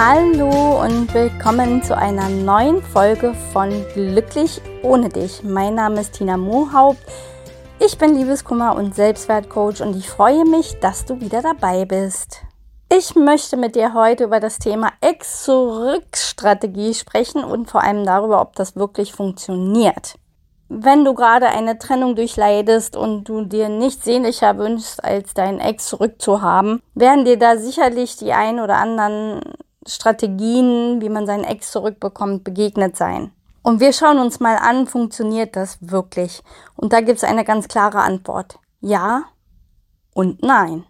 Hallo und willkommen zu einer neuen Folge von Glücklich ohne dich. Mein Name ist Tina Mohaupt. Ich bin Liebeskummer und Selbstwertcoach und ich freue mich, dass du wieder dabei bist. Ich möchte mit dir heute über das Thema Ex-Zurück-Strategie sprechen und vor allem darüber, ob das wirklich funktioniert. Wenn du gerade eine Trennung durchleidest und du dir nichts sehnlicher wünschst, als deinen Ex zurückzuhaben, werden dir da sicherlich die ein oder anderen Strategien, wie man seinen Ex zurückbekommt, begegnet sein. Und wir schauen uns mal an, funktioniert das wirklich? Und da gibt es eine ganz klare Antwort. Ja und nein.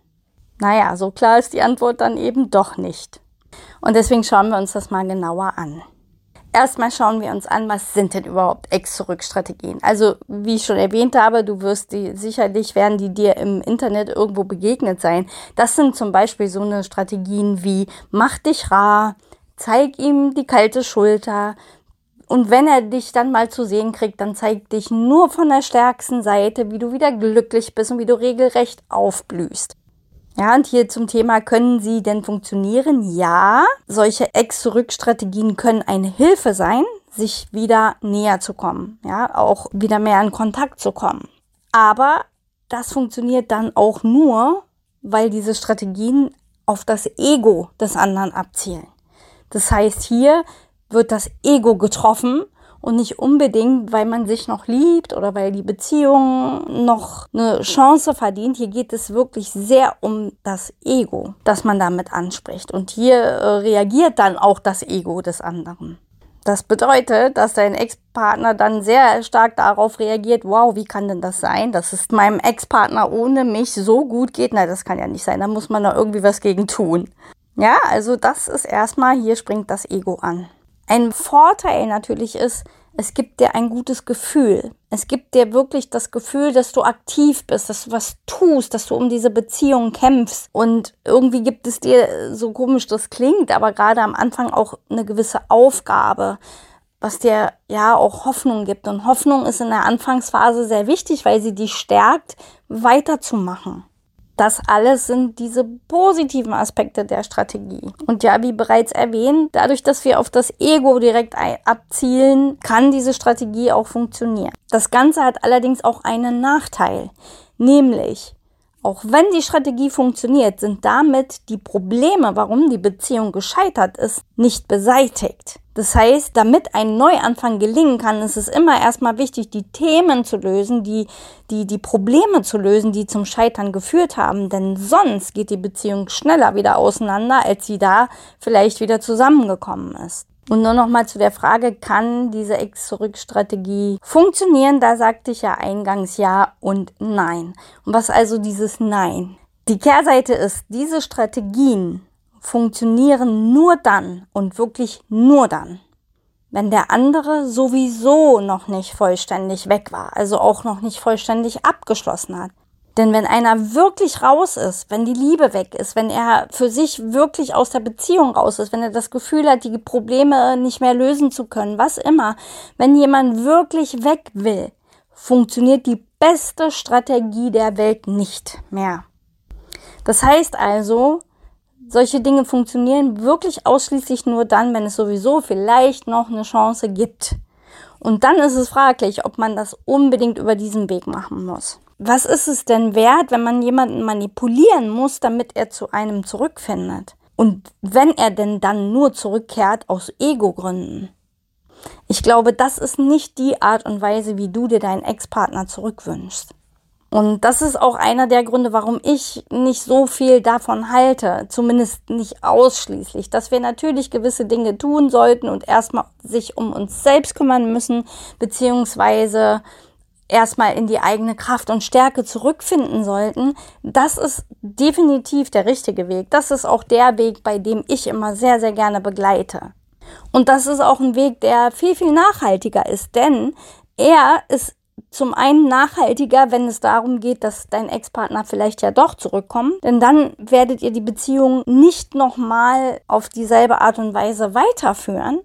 Naja, so klar ist die Antwort dann eben doch nicht. Und deswegen schauen wir uns das mal genauer an. Erstmal schauen wir uns an, was sind denn überhaupt Ex-Zurück-Strategien? Also, wie ich schon erwähnt habe, du wirst die, sicherlich werden die dir im Internet irgendwo begegnet sein. Das sind zum Beispiel so eine Strategien wie, mach dich rar, zeig ihm die kalte Schulter, und wenn er dich dann mal zu sehen kriegt, dann zeig dich nur von der stärksten Seite, wie du wieder glücklich bist und wie du regelrecht aufblühst. Ja, und hier zum Thema, können sie denn funktionieren? Ja, solche Ex-Zurück-Strategien können eine Hilfe sein, sich wieder näher zu kommen, ja, auch wieder mehr in Kontakt zu kommen. Aber das funktioniert dann auch nur, weil diese Strategien auf das Ego des anderen abzielen. Das heißt, hier wird das Ego getroffen und nicht unbedingt, weil man sich noch liebt oder weil die Beziehung noch eine Chance verdient. Hier geht es wirklich sehr um das Ego, das man damit anspricht. Und hier äh, reagiert dann auch das Ego des anderen. Das bedeutet, dass dein Ex-Partner dann sehr stark darauf reagiert, wow, wie kann denn das sein, dass es meinem Ex-Partner ohne mich so gut geht? Na, das kann ja nicht sein, da muss man da irgendwie was gegen tun. Ja, also das ist erstmal, hier springt das Ego an. Ein Vorteil natürlich ist, es gibt dir ein gutes Gefühl. Es gibt dir wirklich das Gefühl, dass du aktiv bist, dass du was tust, dass du um diese Beziehung kämpfst. Und irgendwie gibt es dir, so komisch das klingt, aber gerade am Anfang auch eine gewisse Aufgabe, was dir ja auch Hoffnung gibt. Und Hoffnung ist in der Anfangsphase sehr wichtig, weil sie dich stärkt, weiterzumachen. Das alles sind diese positiven Aspekte der Strategie. Und ja, wie bereits erwähnt, dadurch, dass wir auf das Ego direkt abzielen, kann diese Strategie auch funktionieren. Das Ganze hat allerdings auch einen Nachteil, nämlich auch wenn die Strategie funktioniert, sind damit die Probleme, warum die Beziehung gescheitert ist, nicht beseitigt. Das heißt, damit ein Neuanfang gelingen kann, ist es immer erstmal wichtig, die Themen zu lösen, die, die, die Probleme zu lösen, die zum Scheitern geführt haben. Denn sonst geht die Beziehung schneller wieder auseinander, als sie da vielleicht wieder zusammengekommen ist. Und nur noch mal zu der Frage, kann diese Ex-Zurück-Strategie funktionieren? Da sagte ich ja eingangs ja und nein. Und was also dieses Nein? Die Kehrseite ist, diese Strategien funktionieren nur dann und wirklich nur dann, wenn der andere sowieso noch nicht vollständig weg war, also auch noch nicht vollständig abgeschlossen hat. Denn wenn einer wirklich raus ist, wenn die Liebe weg ist, wenn er für sich wirklich aus der Beziehung raus ist, wenn er das Gefühl hat, die Probleme nicht mehr lösen zu können, was immer, wenn jemand wirklich weg will, funktioniert die beste Strategie der Welt nicht mehr. Das heißt also, solche Dinge funktionieren wirklich ausschließlich nur dann, wenn es sowieso vielleicht noch eine Chance gibt. Und dann ist es fraglich, ob man das unbedingt über diesen Weg machen muss. Was ist es denn wert, wenn man jemanden manipulieren muss, damit er zu einem zurückfindet? Und wenn er denn dann nur zurückkehrt aus Ego-Gründen? Ich glaube, das ist nicht die Art und Weise, wie du dir deinen Ex-Partner zurückwünschst. Und das ist auch einer der Gründe, warum ich nicht so viel davon halte, zumindest nicht ausschließlich, dass wir natürlich gewisse Dinge tun sollten und erstmal sich um uns selbst kümmern müssen, beziehungsweise erstmal in die eigene Kraft und Stärke zurückfinden sollten, das ist definitiv der richtige Weg. Das ist auch der Weg, bei dem ich immer sehr, sehr gerne begleite. Und das ist auch ein Weg, der viel, viel nachhaltiger ist, denn er ist zum einen nachhaltiger, wenn es darum geht, dass dein Ex-Partner vielleicht ja doch zurückkommt, denn dann werdet ihr die Beziehung nicht nochmal auf dieselbe Art und Weise weiterführen,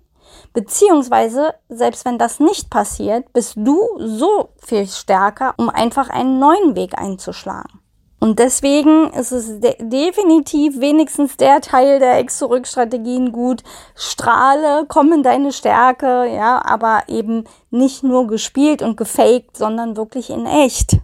Beziehungsweise, selbst wenn das nicht passiert, bist du so viel stärker, um einfach einen neuen Weg einzuschlagen. Und deswegen ist es de definitiv wenigstens der Teil der Ex-Zurück-Strategien gut. Strahle, komm in deine Stärke, ja, aber eben nicht nur gespielt und gefaked, sondern wirklich in echt.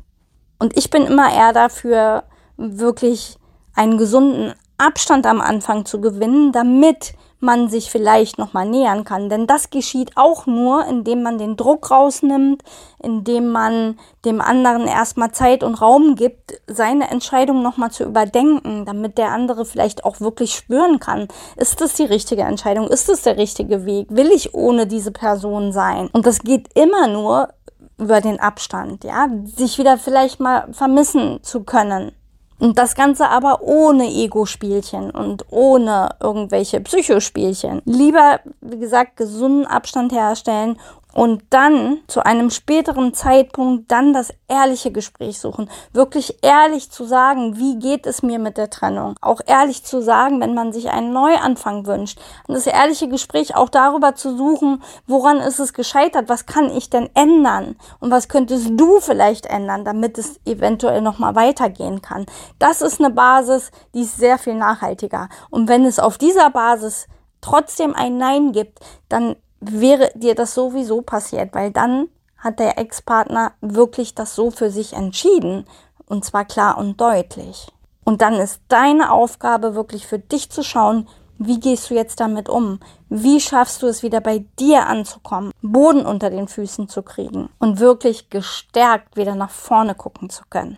Und ich bin immer eher dafür, wirklich einen gesunden Abstand am Anfang zu gewinnen, damit man sich vielleicht nochmal nähern kann. Denn das geschieht auch nur, indem man den Druck rausnimmt, indem man dem anderen erstmal Zeit und Raum gibt, seine Entscheidung nochmal zu überdenken, damit der andere vielleicht auch wirklich spüren kann, ist das die richtige Entscheidung, ist das der richtige Weg, will ich ohne diese Person sein? Und das geht immer nur über den Abstand, ja, sich wieder vielleicht mal vermissen zu können. Und das Ganze aber ohne Ego-Spielchen und ohne irgendwelche Psychospielchen. Lieber, wie gesagt, gesunden Abstand herstellen und dann zu einem späteren Zeitpunkt dann das ehrliche Gespräch suchen. Wirklich ehrlich zu sagen, wie geht es mir mit der Trennung. Auch ehrlich zu sagen, wenn man sich einen Neuanfang wünscht. Und das ehrliche Gespräch auch darüber zu suchen, woran ist es gescheitert, was kann ich denn ändern und was könntest du vielleicht ändern, damit es eventuell nochmal weitergehen kann. Das ist eine Basis, die ist sehr viel nachhaltiger. Und wenn es auf dieser Basis trotzdem ein Nein gibt, dann wäre dir das sowieso passiert, weil dann hat der Ex-Partner wirklich das so für sich entschieden und zwar klar und deutlich. Und dann ist deine Aufgabe wirklich für dich zu schauen, wie gehst du jetzt damit um? Wie schaffst du es wieder bei dir anzukommen, Boden unter den Füßen zu kriegen und wirklich gestärkt wieder nach vorne gucken zu können?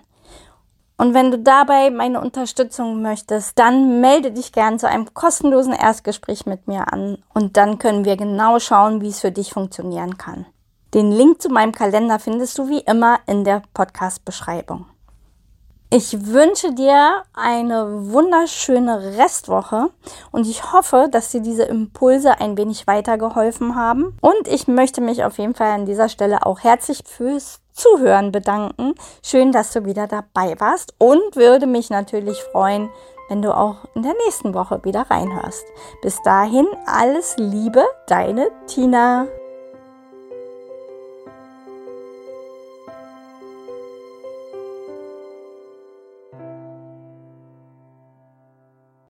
Und wenn du dabei meine Unterstützung möchtest, dann melde dich gern zu einem kostenlosen Erstgespräch mit mir an und dann können wir genau schauen, wie es für dich funktionieren kann. Den Link zu meinem Kalender findest du wie immer in der Podcast-Beschreibung. Ich wünsche dir eine wunderschöne Restwoche und ich hoffe, dass dir diese Impulse ein wenig weitergeholfen haben. Und ich möchte mich auf jeden Fall an dieser Stelle auch herzlich fürs Zuhören bedanken. Schön, dass du wieder dabei warst und würde mich natürlich freuen, wenn du auch in der nächsten Woche wieder reinhörst. Bis dahin alles Liebe, deine Tina.